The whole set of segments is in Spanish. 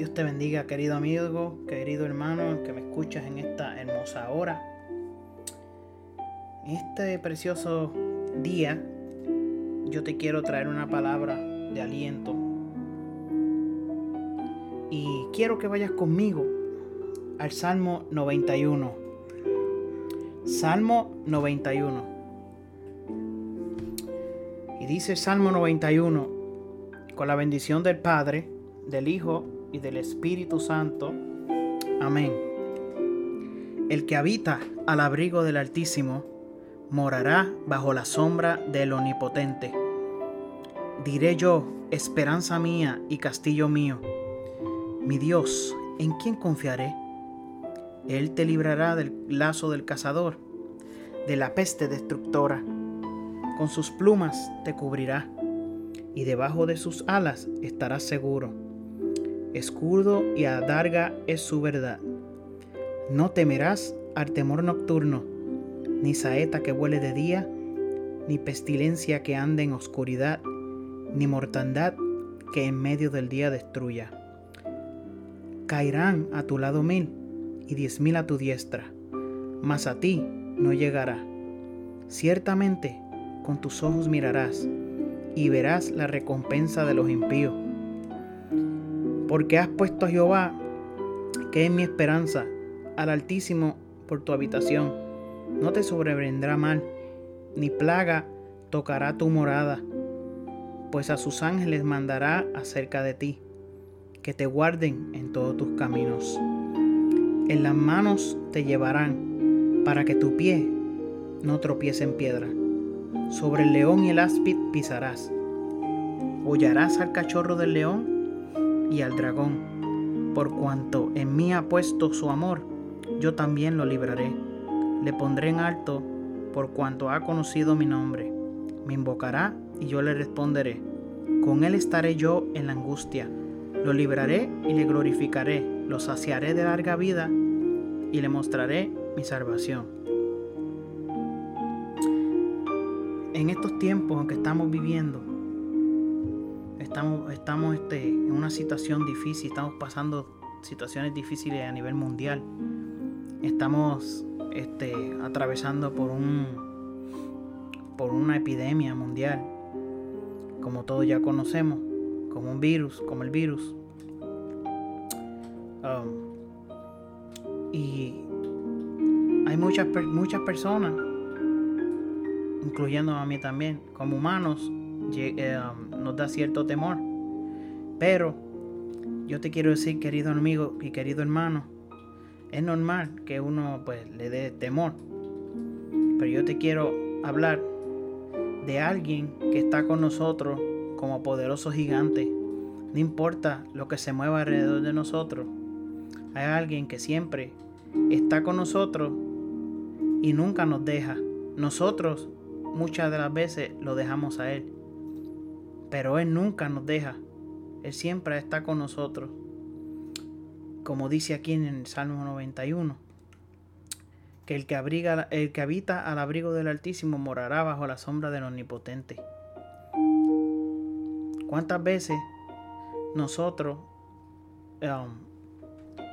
Dios te bendiga, querido amigo, querido hermano, que me escuchas en esta hermosa hora. Este precioso día, yo te quiero traer una palabra de aliento. Y quiero que vayas conmigo al Salmo 91. Salmo 91. Y dice Salmo 91, con la bendición del Padre, del Hijo y del Espíritu Santo. Amén. El que habita al abrigo del Altísimo morará bajo la sombra del Omnipotente. Diré yo, esperanza mía y castillo mío, mi Dios, ¿en quién confiaré? Él te librará del lazo del cazador, de la peste destructora. Con sus plumas te cubrirá, y debajo de sus alas estarás seguro escudo y adarga es su verdad. No temerás al temor nocturno, ni saeta que vuele de día, ni pestilencia que ande en oscuridad, ni mortandad que en medio del día destruya. Caerán a tu lado mil y diez mil a tu diestra, mas a ti no llegará. Ciertamente con tus ojos mirarás y verás la recompensa de los impíos porque has puesto a Jehová, que es mi esperanza, al Altísimo por tu habitación. No te sobrevendrá mal, ni plaga tocará tu morada, pues a sus ángeles mandará acerca de ti, que te guarden en todos tus caminos. En las manos te llevarán, para que tu pie no tropiece en piedra. Sobre el león y el áspid pisarás. Hollarás al cachorro del león y al dragón. Por cuanto en mí ha puesto su amor, yo también lo libraré. Le pondré en alto por cuanto ha conocido mi nombre. Me invocará y yo le responderé. Con él estaré yo en la angustia. Lo libraré y le glorificaré. Lo saciaré de larga vida y le mostraré mi salvación. En estos tiempos en que estamos viviendo, estamos, estamos este, en una situación difícil, estamos pasando situaciones difíciles a nivel mundial. Estamos este, atravesando por un por una epidemia mundial, como todos ya conocemos, como un virus, como el virus. Um, y hay muchas, muchas personas, incluyendo a mí también, como humanos, eh, um, nos da cierto temor. Pero yo te quiero decir, querido amigo y querido hermano, es normal que uno pues le dé temor. Pero yo te quiero hablar de alguien que está con nosotros como poderoso gigante. No importa lo que se mueva alrededor de nosotros. Hay alguien que siempre está con nosotros y nunca nos deja. Nosotros muchas de las veces lo dejamos a Él. Pero Él nunca nos deja. Él siempre está con nosotros. Como dice aquí en el Salmo 91. Que el que, abriga, el que habita al abrigo del Altísimo morará bajo la sombra del Omnipotente. ¿Cuántas veces nosotros um,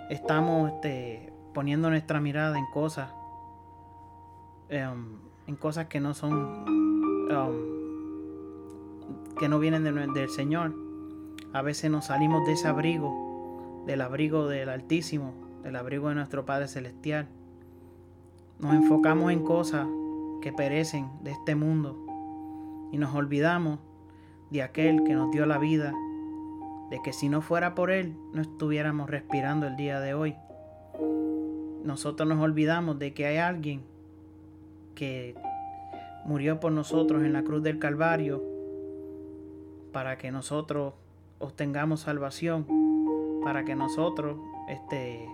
estamos este, poniendo nuestra mirada en cosas, um, en cosas que no son um, que no vienen del Señor. A veces nos salimos de ese abrigo, del abrigo del Altísimo, del abrigo de nuestro Padre Celestial. Nos enfocamos en cosas que perecen de este mundo y nos olvidamos de aquel que nos dio la vida, de que si no fuera por Él no estuviéramos respirando el día de hoy. Nosotros nos olvidamos de que hay alguien que murió por nosotros en la cruz del Calvario para que nosotros obtengamos salvación, para que nosotros este,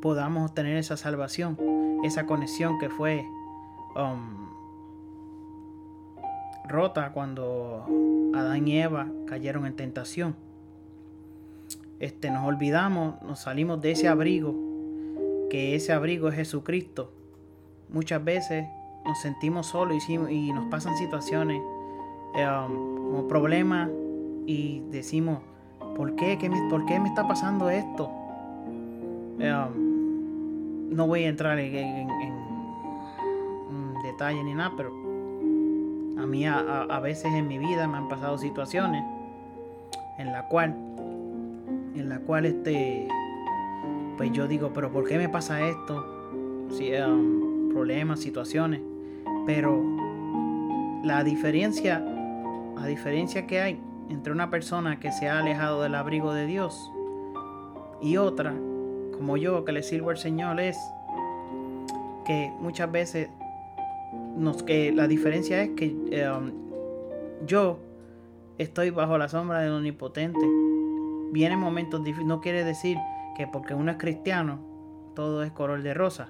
podamos obtener esa salvación, esa conexión que fue um, rota cuando Adán y Eva cayeron en tentación. Este, nos olvidamos, nos salimos de ese abrigo, que ese abrigo es Jesucristo. Muchas veces nos sentimos solos y, y nos pasan situaciones um, como problema y decimos, ¿por qué? ¿Qué me, ¿Por qué me está pasando esto? Um, no voy a entrar en, en, detalle ni nada, pero a mí a, veces en mi vida me han pasado situaciones en la cual, en la cual este, pues yo digo, pero ¿por qué me pasa esto? Si, um, problemas, situaciones, pero la diferencia, la diferencia que hay entre una persona que se ha alejado del abrigo de Dios y otra, como yo, que le sirvo al Señor, es que muchas veces nos, que la diferencia es que um, yo estoy bajo la sombra del omnipotente. Vienen momentos difíciles, no quiere decir que porque uno es cristiano, todo es color de rosa.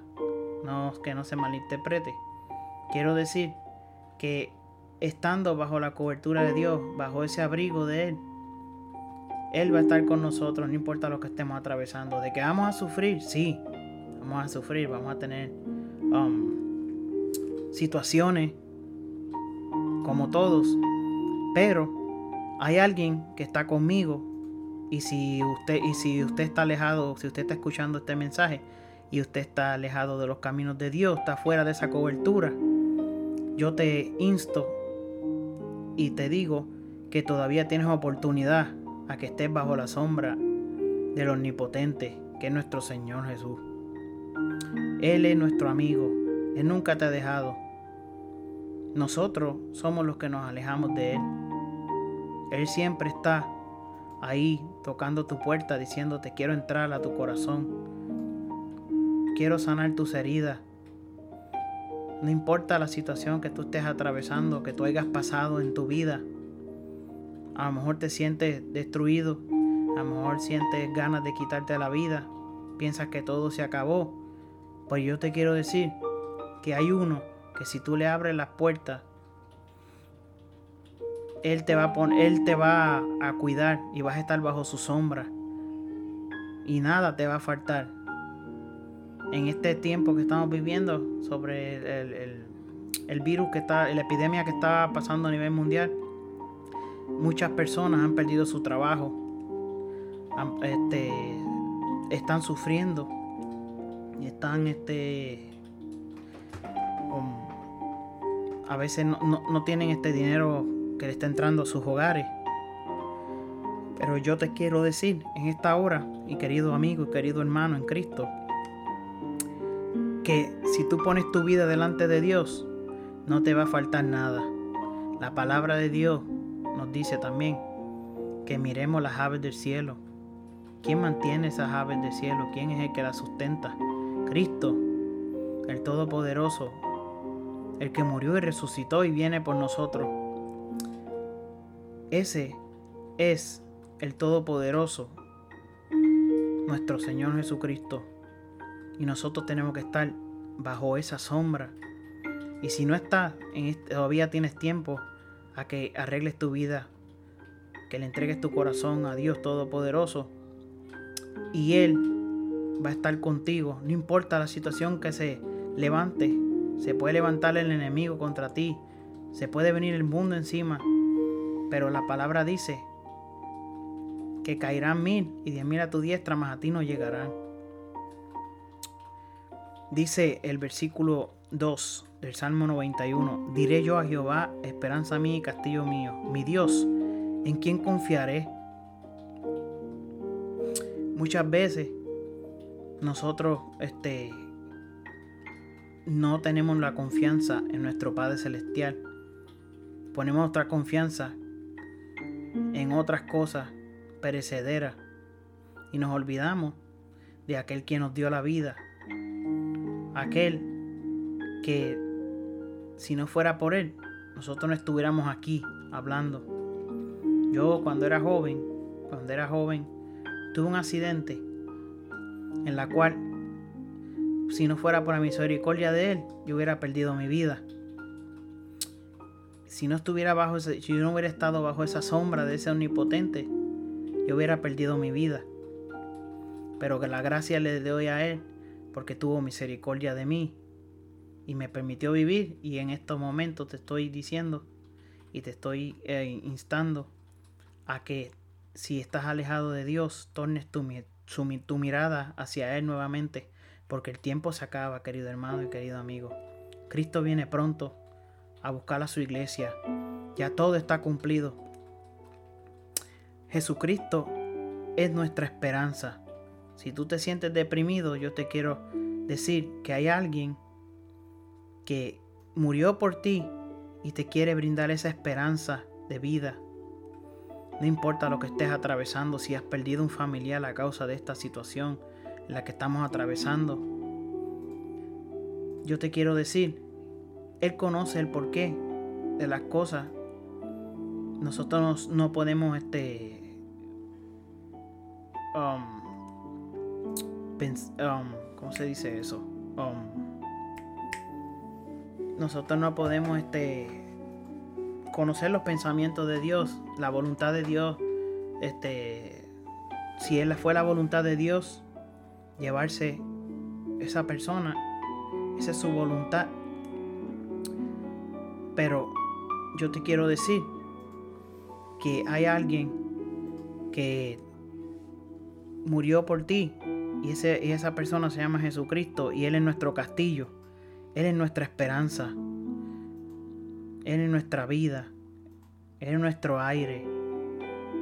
No, que no se malinterprete. Quiero decir que estando bajo la cobertura de Dios, bajo ese abrigo de Él, Él va a estar con nosotros, no importa lo que estemos atravesando. De que vamos a sufrir, sí, vamos a sufrir, vamos a tener um, situaciones como todos, pero hay alguien que está conmigo y si usted y si usted está alejado, si usted está escuchando este mensaje y usted está alejado de los caminos de Dios, está fuera de esa cobertura, yo te insto y te digo que todavía tienes oportunidad a que estés bajo la sombra del omnipotente, que es nuestro Señor Jesús. Él es nuestro amigo, Él nunca te ha dejado. Nosotros somos los que nos alejamos de Él. Él siempre está ahí tocando tu puerta diciéndote quiero entrar a tu corazón. Quiero sanar tus heridas. No importa la situación que tú estés atravesando, que tú hayas pasado en tu vida. A lo mejor te sientes destruido. A lo mejor sientes ganas de quitarte la vida. Piensas que todo se acabó. Pues yo te quiero decir que hay uno que si tú le abres las puertas, él te va a poner, él te va a cuidar y vas a estar bajo su sombra. Y nada te va a faltar en este tiempo que estamos viviendo sobre el, virus que está, la epidemia que está pasando a nivel mundial, muchas personas han perdido su trabajo, este, están sufriendo están, este, a veces no, no tienen este dinero que le está entrando a sus hogares. Pero yo te quiero decir en esta hora, y querido amigo y querido hermano en Cristo, que si tú pones tu vida delante de Dios, no te va a faltar nada. La palabra de Dios nos dice también que miremos las aves del cielo. ¿Quién mantiene esas aves del cielo? ¿Quién es el que las sustenta? Cristo, el Todopoderoso, el que murió y resucitó y viene por nosotros. Ese es el Todopoderoso, nuestro Señor Jesucristo. Y nosotros tenemos que estar bajo esa sombra. Y si no estás, en todavía tienes tiempo a que arregles tu vida, que le entregues tu corazón a Dios Todopoderoso. Y Él va a estar contigo, no importa la situación que se levante. Se puede levantar el enemigo contra ti, se puede venir el mundo encima, pero la palabra dice que caerán mil y diez mil a tu diestra, mas a ti no llegarán. Dice el versículo 2 del Salmo 91, diré yo a Jehová, esperanza mía y castillo mío, mi Dios, ¿en quién confiaré? Muchas veces nosotros este, no tenemos la confianza en nuestro Padre Celestial. Ponemos nuestra confianza en otras cosas perecederas y nos olvidamos de aquel que nos dio la vida aquel que si no fuera por él, nosotros no estuviéramos aquí hablando. Yo cuando era joven, cuando era joven, tuve un accidente en la cual si no fuera por la misericordia de él, yo hubiera perdido mi vida. Si no estuviera bajo si yo no hubiera estado bajo esa sombra de ese omnipotente, yo hubiera perdido mi vida. Pero que la gracia le doy a él porque tuvo misericordia de mí y me permitió vivir y en estos momentos te estoy diciendo y te estoy eh, instando a que si estás alejado de Dios, tornes tu, tu mirada hacia Él nuevamente, porque el tiempo se acaba, querido hermano y querido amigo. Cristo viene pronto a buscar a su iglesia. Ya todo está cumplido. Jesucristo es nuestra esperanza. Si tú te sientes deprimido, yo te quiero decir que hay alguien que murió por ti y te quiere brindar esa esperanza de vida. No importa lo que estés atravesando, si has perdido un familiar a causa de esta situación en la que estamos atravesando. Yo te quiero decir, Él conoce el porqué de las cosas. Nosotros no podemos este um, um, ¿cómo se dice eso? Um, nosotros no podemos este, conocer los pensamientos de Dios, la voluntad de Dios. Este, si él fue la voluntad de Dios, llevarse esa persona, esa es su voluntad. Pero yo te quiero decir que hay alguien que murió por ti y, ese, y esa persona se llama Jesucristo y Él es nuestro castillo. Él es nuestra esperanza. Él es nuestra vida. Él es nuestro aire.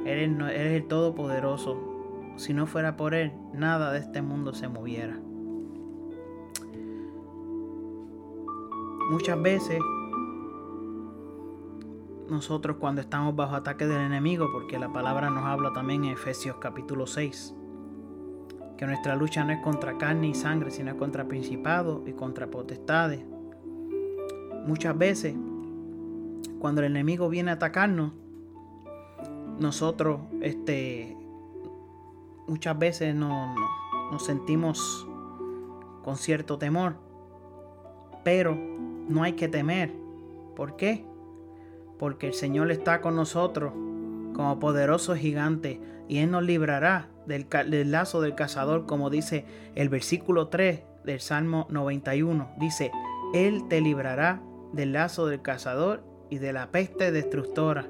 Él es, el Todopoderoso. Si no fuera por Él, nada de este mundo se moviera. Muchas veces nosotros cuando estamos bajo ataque del enemigo, porque la palabra nos habla también en Efesios capítulo 6, que nuestra lucha no es contra carne y sangre, sino contra principados y contra potestades. Muchas veces, cuando el enemigo viene a atacarnos, nosotros este, muchas veces nos, nos sentimos con cierto temor, pero no hay que temer. ¿Por qué? Porque el Señor está con nosotros como poderoso gigante y Él nos librará del, lazo del cazador, como dice el versículo 3 del Salmo 91. Dice, Él te librará del lazo del cazador y de la peste destructora.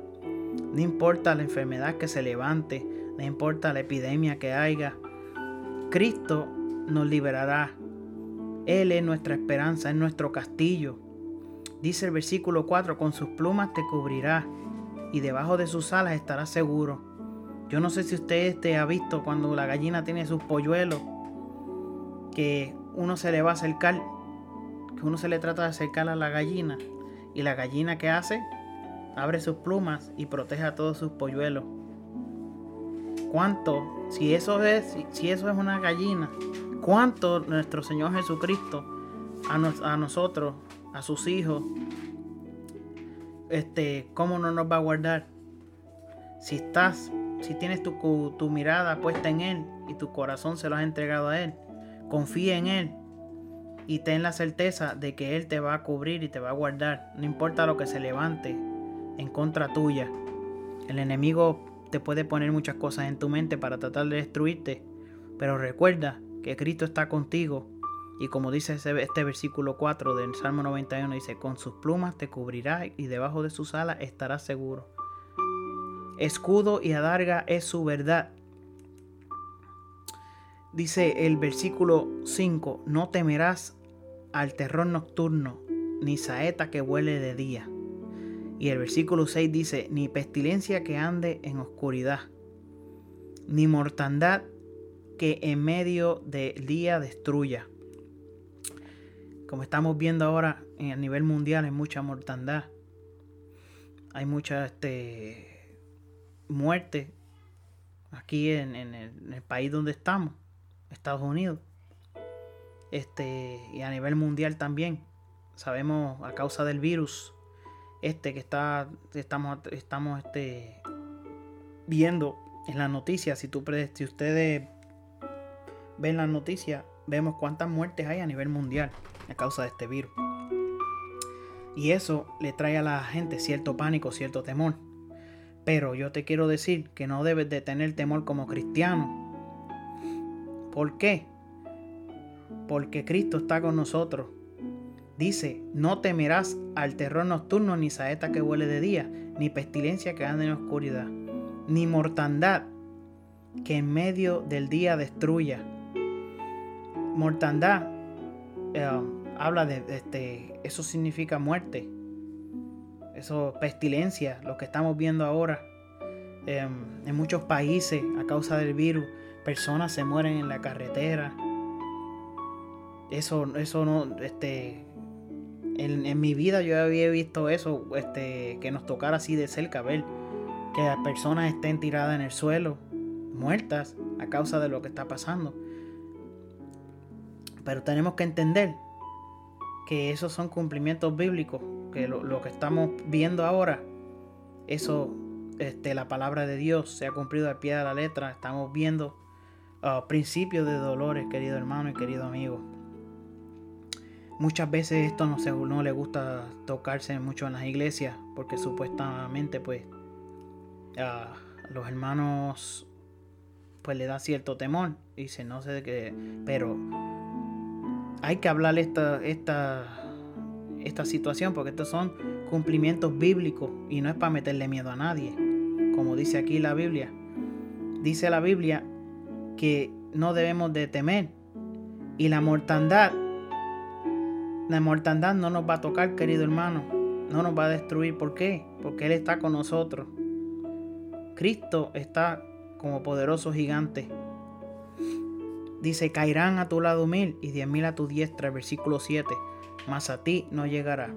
No importa la enfermedad que se levante, no importa la epidemia que haya, Cristo nos liberará. Él es nuestra esperanza, es nuestro castillo. Dice el versículo 4, con sus plumas te cubrirá y debajo de sus alas estarás seguro. Yo no sé si usted este ha visto cuando la gallina tiene sus polluelos, que uno se le va a acercar, que uno se le trata de acercar a la gallina, y la gallina que hace, abre sus plumas y protege a todos sus polluelos. ¿Cuánto, si eso es, si eso es una gallina, cuánto nuestro Señor Jesucristo a, a nosotros, a sus hijos, este, cómo no nos va a guardar? Si estás si tienes tu, tu, mirada puesta en Él y tu corazón se lo has entregado a Él, confía en Él y ten la certeza de que Él te va a cubrir y te va a guardar. No importa lo que se levante en contra tuya. El enemigo te puede poner muchas cosas en tu mente para tratar de destruirte, pero recuerda que Cristo está contigo. Y como dice este versículo 4 del Salmo 91, dice, con sus plumas te cubrirá y debajo de sus alas estarás seguro escudo y adarga es su verdad. Dice el versículo 5, no temerás al terror nocturno, ni saeta que huele de día. Y el versículo 6 dice, ni pestilencia que ande en oscuridad, ni mortandad que en medio del día destruya. Como estamos viendo ahora a nivel mundial hay mucha mortandad. Hay mucha este, muerte aquí en, el, país donde estamos, Estados Unidos, este, y a nivel mundial también. Sabemos a causa del virus este que está, estamos, estamos este, viendo en las noticias. Si, si ustedes ven las noticias, vemos cuántas muertes hay a nivel mundial a causa de este virus. Y eso le trae a la gente cierto pánico, cierto temor. Pero yo te quiero decir que no debes de tener temor como cristiano. ¿Por qué? Porque Cristo está con nosotros. Dice, no temerás al terror nocturno, ni saeta que huele de día, ni pestilencia que anda en oscuridad, ni mortandad que en medio del día destruya. Mortandad eh, habla de, este, eso significa muerte. Eso, pestilencia, lo que estamos viendo ahora. Em, en muchos países, a causa del virus, personas se mueren en la carretera. Eso, eso no, este, en, mi vida yo había visto eso, este, que nos tocara así de cerca, ver que las personas estén tiradas en el suelo, muertas a causa de lo que está pasando. Pero tenemos que entender que esos son cumplimientos bíblicos, que lo, que estamos viendo ahora, eso, este, la palabra de Dios se ha cumplido al pie de la letra. Estamos viendo uh, principios de dolores, querido hermano y querido amigo. Muchas veces esto no, se, no le gusta tocarse mucho en las iglesias porque supuestamente pues a los hermanos pues le da cierto temor. Dice, no sé de qué, pero hay que hablar esta, esta, esta situación porque estos son cumplimientos bíblicos y no es para meterle miedo a nadie, como dice aquí la Biblia. Dice la Biblia que no debemos de temer y la mortandad la mortandad no nos va a tocar, querido hermano. No nos va a destruir. ¿Por qué? Porque Él está con nosotros. Cristo está como poderoso gigante. Dice, caerán a tu lado mil y diez mil a tu diestra, versículo 7, mas a ti no llegará.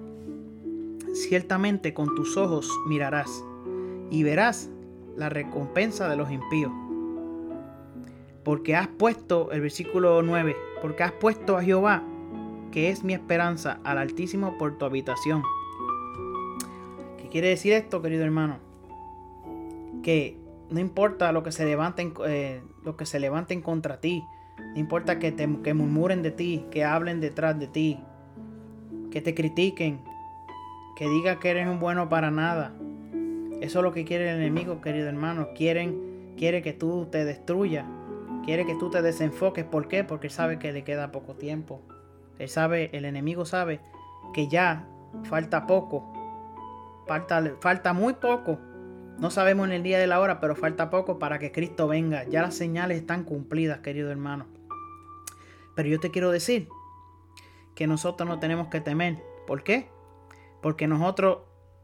Ciertamente con tus ojos mirarás y verás la recompensa de los impíos. Porque has puesto, el versículo 9, porque has puesto a Jehová que es mi esperanza, al Altísimo por tu habitación. ¿Qué quiere decir esto, querido hermano? Que no importa lo que se levanten, eh, lo que se levanten contra ti, no importa que, te, que murmuren de ti, que hablen detrás de ti, que te critiquen, que digan que eres un bueno para nada. Eso es lo que quiere el enemigo, querido hermano. Quieren, quiere que tú te destruyas. Quiere que tú te desenfoques. ¿Por qué? Porque sabe que le queda poco tiempo. Él sabe, el enemigo sabe que ya falta poco. Falta, falta muy poco. No sabemos en el día de la hora, pero falta poco para que Cristo venga. Ya las señales están cumplidas, querido hermano. Pero yo te quiero decir que nosotros no tenemos que temer. ¿Por qué? Porque nosotros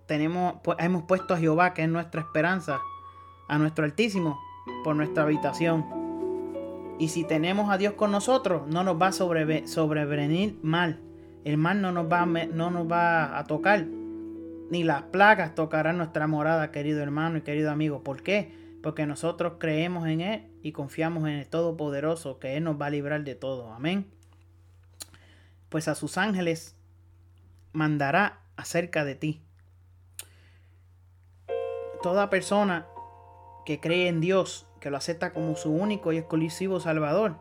tenemos, hemos puesto a Jehová, que es nuestra esperanza, a nuestro Altísimo, por nuestra habitación. Y si tenemos a Dios con nosotros, no nos va a sobrevenir mal. El mal no nos, va, no nos va a tocar. Ni las plagas tocarán nuestra morada, querido hermano y querido amigo. ¿Por qué? Porque nosotros creemos en Él y confiamos en el Todopoderoso, que Él nos va a librar de todo. Amén. Pues a sus ángeles mandará acerca de ti. Toda persona que cree en Dios que lo acepta como su único y exclusivo Salvador.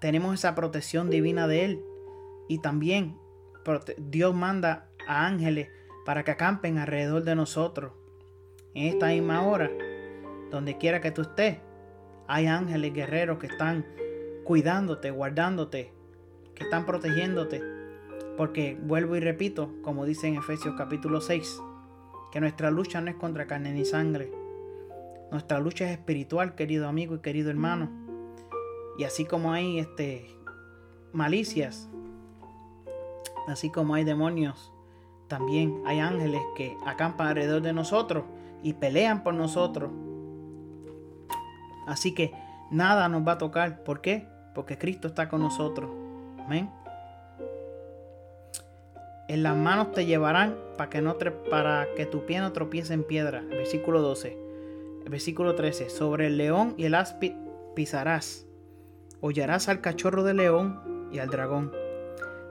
Tenemos esa protección divina de Él. Y también Dios manda a ángeles para que acampen alrededor de nosotros. En esta misma hora, donde quiera que tú estés, hay ángeles guerreros que están cuidándote, guardándote, que están protegiéndote. Porque vuelvo y repito, como dice en Efesios capítulo 6, que nuestra lucha no es contra carne ni sangre, nuestra lucha es espiritual, querido amigo y querido hermano. Y así como hay este, malicias, así como hay demonios, también hay ángeles que acampan alrededor de nosotros y pelean por nosotros. Así que nada nos va a tocar. ¿Por qué? Porque Cristo está con nosotros. Amén. En las manos te llevarán para que, no para que tu pie no tropiece en piedra. Versículo 12. Versículo 13. Sobre el león y el áspid pisarás. Hollarás al cachorro de león y al dragón.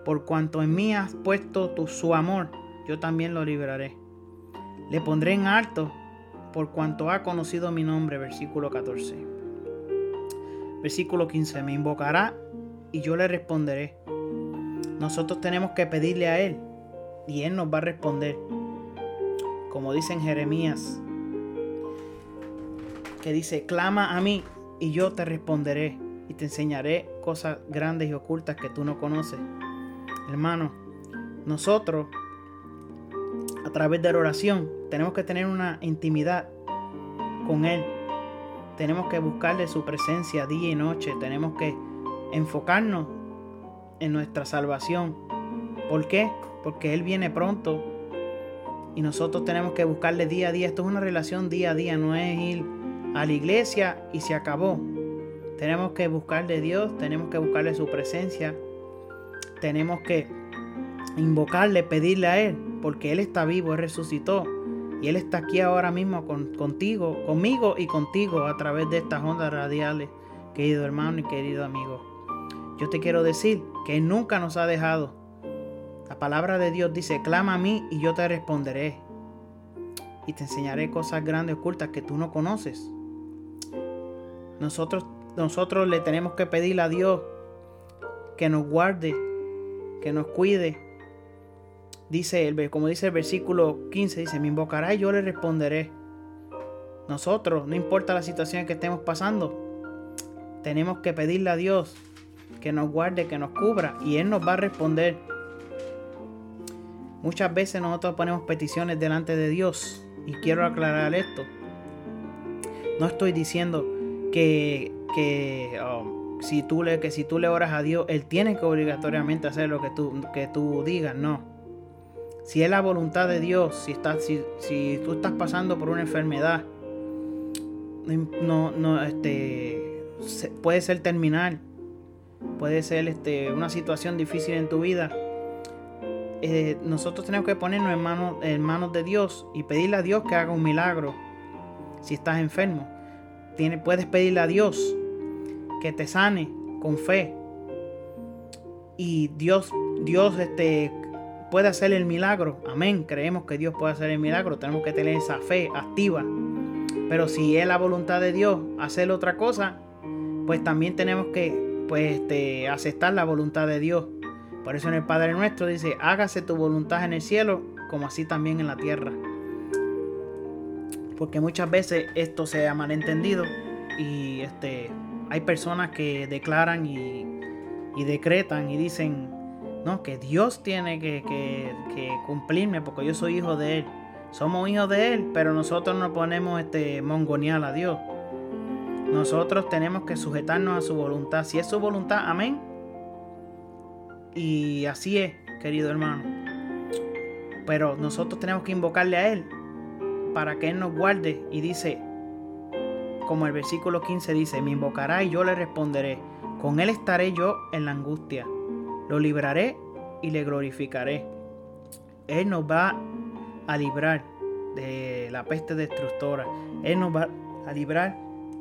Por cuanto en mí has puesto tu, su amor, yo también lo libraré. Le pondré en alto por cuanto ha conocido mi nombre. Versículo 14. Versículo 15. Me invocará y yo le responderé. Nosotros tenemos que pedirle a Él y Él nos va a responder. Como dice en Jeremías que dice, clama a mí y yo te responderé y te enseñaré cosas grandes y ocultas que tú no conoces. Hermano, nosotros a través de la oración tenemos que tener una intimidad con Él. tenemos que buscarle su presencia día y noche. Tenemos que enfocarnos en nuestra salvación. ¿Por qué? Porque Él viene pronto y nosotros tenemos que buscarle día a día. Esto es una relación día a día, no es ir a la iglesia y se acabó. Tenemos que buscarle Dios, tenemos que buscarle su presencia, tenemos que invocarle, pedirle a Él, porque Él está vivo, Él resucitó. Y Él está aquí ahora mismo contigo, conmigo y contigo a través de estas ondas radiales, querido hermano y querido amigo. Yo te quiero decir que Él nunca nos ha dejado. La palabra de Dios dice, clama a mí y yo te responderé. Y te enseñaré cosas grandes ocultas que tú no conoces. Nosotros, nosotros le tenemos que pedir a Dios que nos guarde, que nos cuide, Dice, como dice el versículo 15, dice, me invocará y yo le responderé. Nosotros, no importa la situación que estemos pasando, tenemos que pedirle a Dios que nos guarde, que nos cubra y Él nos va a responder. Muchas veces nosotros ponemos peticiones delante de Dios y quiero aclarar esto. No estoy diciendo que, que, um, si, tú le, que si tú oras a Dios, Él tiene que obligatoriamente hacer lo que tú, que tú digas, no. Si es la voluntad de Dios, si, estás, si, si tú estás pasando por una enfermedad, no, no, este, puede ser terminal, puede ser este, una situación difícil en tu vida. Eh, nosotros tenemos que ponernos en manos, en manos de Dios y pedirle a Dios que haga un milagro. Si estás enfermo, Tiene, puedes pedirle a Dios que te sane con fe. Y Dios, Dios este, puede hacer el milagro. Amén. Creemos que Dios puede hacer el milagro. Tenemos que tener esa fe activa. Pero si es la voluntad de Dios hacer otra cosa, pues también tenemos que pues, este, aceptar la voluntad de Dios. Por eso en el Padre nuestro dice, hágase tu voluntad en el cielo como así también en la tierra. Porque muchas veces esto se ha malentendido y este, hay personas que declaran y, y decretan y dicen, no, que Dios tiene que, cumplirme porque yo soy hijo de Él. Somos hijos de Él, pero nosotros no ponemos este mongonial a Dios. Nosotros tenemos que sujetarnos a su voluntad. Si es su voluntad, amén. Y así es, querido hermano. Pero nosotros tenemos que invocarle a Él para que Él nos guarde. Y dice, como el versículo 15 dice, me invocará y yo le responderé. Con Él estaré yo en la angustia. Lo libraré y le glorificaré. Él nos va a librar de la peste destructora. Él nos va a librar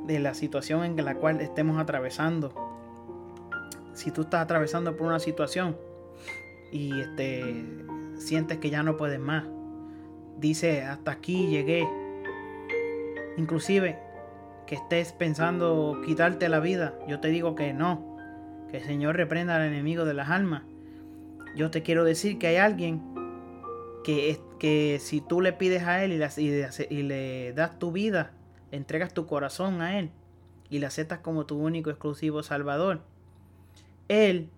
de la situación en la cual estemos atravesando. Si tú estás atravesando por una situación y este, sientes que ya no puedes más, dice hasta aquí llegué. Inclusive que estés pensando quitarte la vida, yo te digo que no, que el Señor reprenda al enemigo de las almas. Yo te quiero decir que hay alguien que, que si tú le pides a Él y, y le das tu vida, le entregas tu corazón a Él y le aceptas como tu único exclusivo Salvador, Él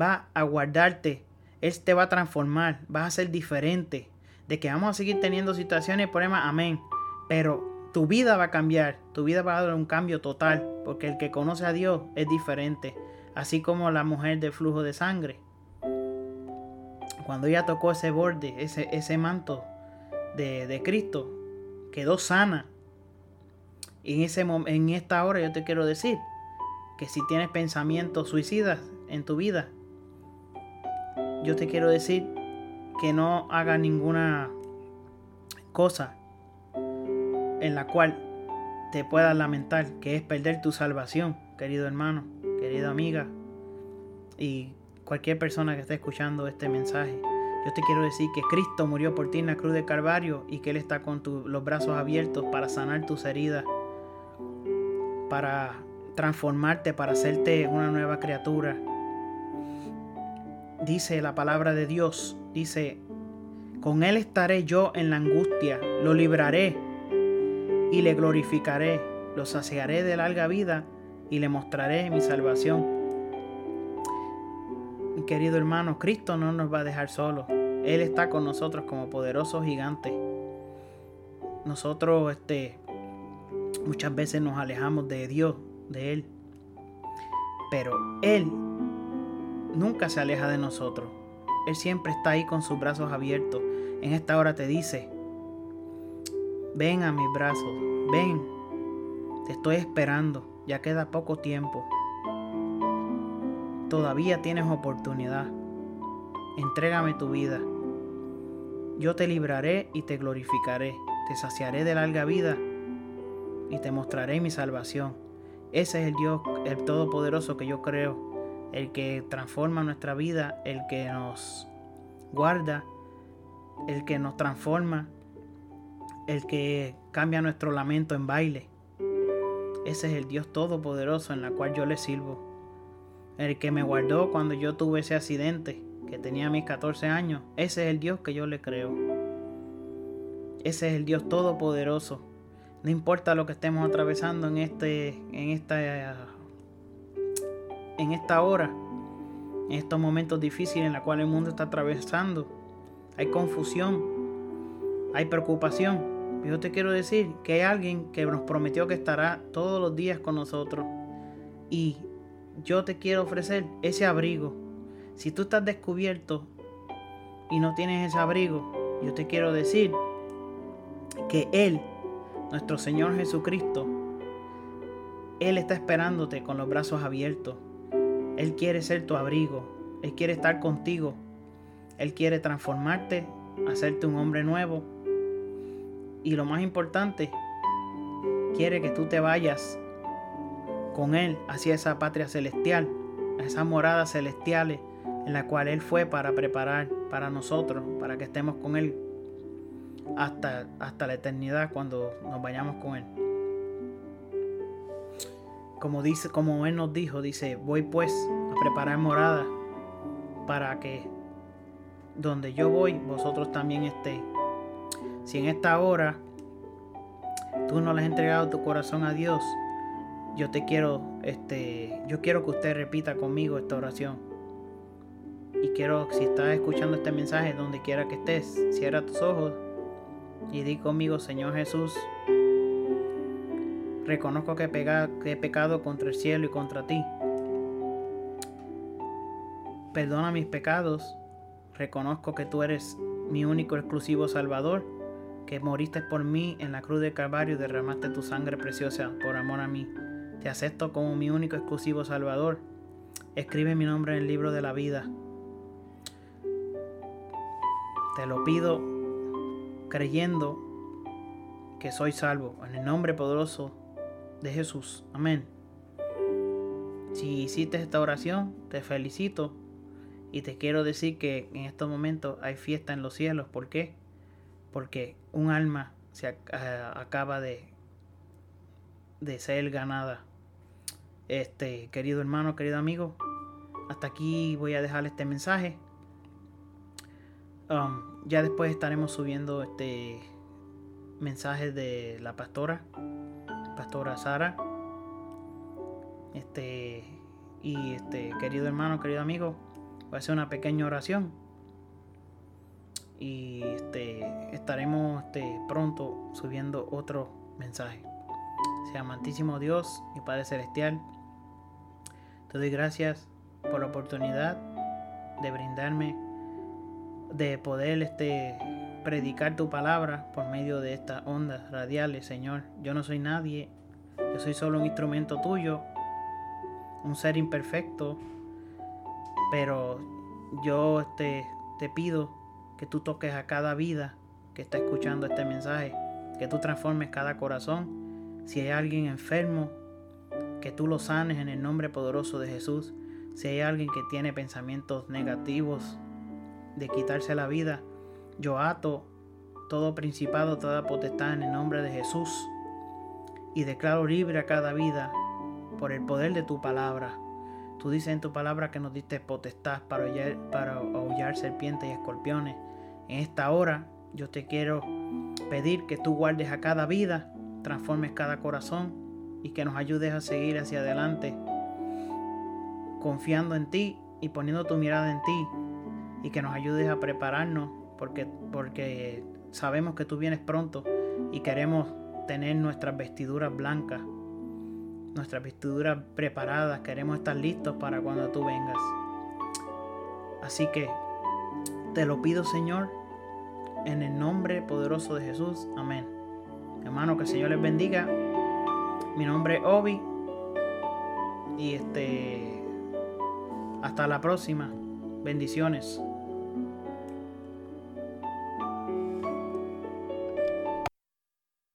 va a guardarte, Él te va a transformar, vas a ser diferente. De que vamos a seguir teniendo situaciones y problemas, amén. Pero tu vida va a cambiar, tu vida va a dar un cambio total, porque el que conoce a Dios es diferente así como la mujer del flujo de sangre. Cuando ella tocó ese borde, ese, ese manto de, de, Cristo, quedó sana. Y en, ese, en esta hora yo te quiero decir que si tienes pensamientos suicidas en tu vida, yo te quiero decir que no hagas ninguna cosa en la cual te puedas lamentar, que es perder tu salvación, querido hermano querida amiga y cualquier persona que esté escuchando este mensaje. Yo te quiero decir que Cristo murió por ti en la cruz de Calvario y que Él está con los brazos abiertos para sanar tus heridas, para transformarte, para hacerte una nueva criatura. Dice la palabra de Dios, dice, con Él estaré yo en la angustia, lo libraré y le glorificaré, lo saciaré de larga vida y le mostraré mi salvación. Mi querido hermano, Cristo no nos va a dejar solos. Él está con nosotros como poderoso gigante. Nosotros este, Muchas veces nos alejamos de Dios, de Él. Pero Él nunca se aleja de nosotros. Él siempre está ahí con sus brazos abiertos. En esta hora te dice, ven a mis brazos, ven, te estoy esperando, ya queda poco tiempo. Todavía tienes oportunidad. Entrégame tu vida. Yo te libraré y te glorificaré. Te saciaré de larga vida y te mostraré mi salvación. Ese es el Dios, el Todopoderoso que yo creo, el que transforma nuestra vida, el que nos guarda, el que nos transforma, el que cambia nuestro lamento en baile. Ese es el Dios Todopoderoso en la cual yo le sirvo el que me guardó cuando yo tuve ese accidente, que tenía mis 14 años, ese es el Dios que yo le creo. Ese es el Dios todopoderoso. No importa lo que estemos atravesando en este en esta en esta hora, en estos momentos difíciles en los cuales el mundo está atravesando. Hay confusión, hay preocupación. Yo te quiero decir que hay alguien que nos prometió que estará todos los días con nosotros y yo te quiero ofrecer ese abrigo. Si tú estás descubierto y no tienes ese abrigo, yo te quiero decir que Él, nuestro Señor Jesucristo, Él está esperándote con los brazos abiertos. Él quiere ser tu abrigo. Él quiere estar contigo. Él quiere transformarte, hacerte un hombre nuevo. Y lo más importante, quiere que tú te vayas con Él hacia esa patria celestial, a esas moradas celestiales en la cual Él fue para preparar para nosotros, para que estemos con Él hasta, hasta la eternidad cuando nos vayamos con Él. Como, dice, como Él nos dijo, dice, voy pues a preparar morada para que donde yo voy, vosotros también estéis. Si en esta hora tú no le has entregado tu corazón a Dios, yo te quiero, este, yo quiero que usted repita conmigo esta oración. Y quiero, si estás escuchando este mensaje, donde quiera que estés, cierra tus ojos y di conmigo, Señor Jesús, reconozco que, que he pecado contra el cielo y contra ti. Perdona mis pecados, reconozco que tú eres mi único exclusivo Salvador, que moriste por mí en la cruz de Calvario y derramaste tu sangre preciosa por amor a mí. Te acepto como mi único exclusivo Salvador. Escribe mi nombre en el libro de la vida. Te lo pido creyendo que soy salvo. En el nombre poderoso de Jesús. Amén. Si hiciste esta oración, te felicito y te quiero decir que en estos momentos hay fiesta en los cielos. ¿Por qué? Porque un alma se acaba de de ser ganada. Este, querido hermano, querido amigo, hasta aquí voy a dejar este mensaje. Um, ya después estaremos subiendo este mensaje de la pastora, pastora Sara. Este, y este, querido hermano, querido amigo, voy a hacer una pequeña oración. Y este, estaremos este, pronto subiendo otro mensaje. Sea amantísimo Dios y Padre Celestial, te doy gracias por la oportunidad de brindarme, de poder este, predicar tu palabra por medio de estas ondas radiales, Señor. Yo no soy nadie, yo soy solo un instrumento tuyo, un ser imperfecto, pero yo este, te pido que tú toques a cada vida que está escuchando este mensaje, que tú transformes cada corazón si hay alguien enfermo, que tú lo sanes en el nombre poderoso de Jesús. Si hay alguien que tiene pensamientos negativos de quitarse la vida, yo ato todo principado, toda potestad en el nombre de Jesús y declaro libre a cada vida por el poder de tu palabra. Tú dices en tu palabra que nos diste potestad para aullar, para aullar serpientes y escorpiones. En esta hora yo te quiero pedir que tú guardes a cada vida transformes cada corazón y que nos ayudes a seguir hacia adelante, confiando en ti y poniendo tu mirada en ti y que nos ayudes a prepararnos porque, porque sabemos que tú vienes pronto y queremos tener nuestras vestiduras blancas, nuestras vestiduras preparadas. Queremos estar listos para cuando tú vengas. Así que te lo pido, Señor, en el nombre poderoso de Jesús. Amén. Hermano, que el Señor les bendiga. Mi nombre es Obi. Y este. Hasta la próxima. Bendiciones.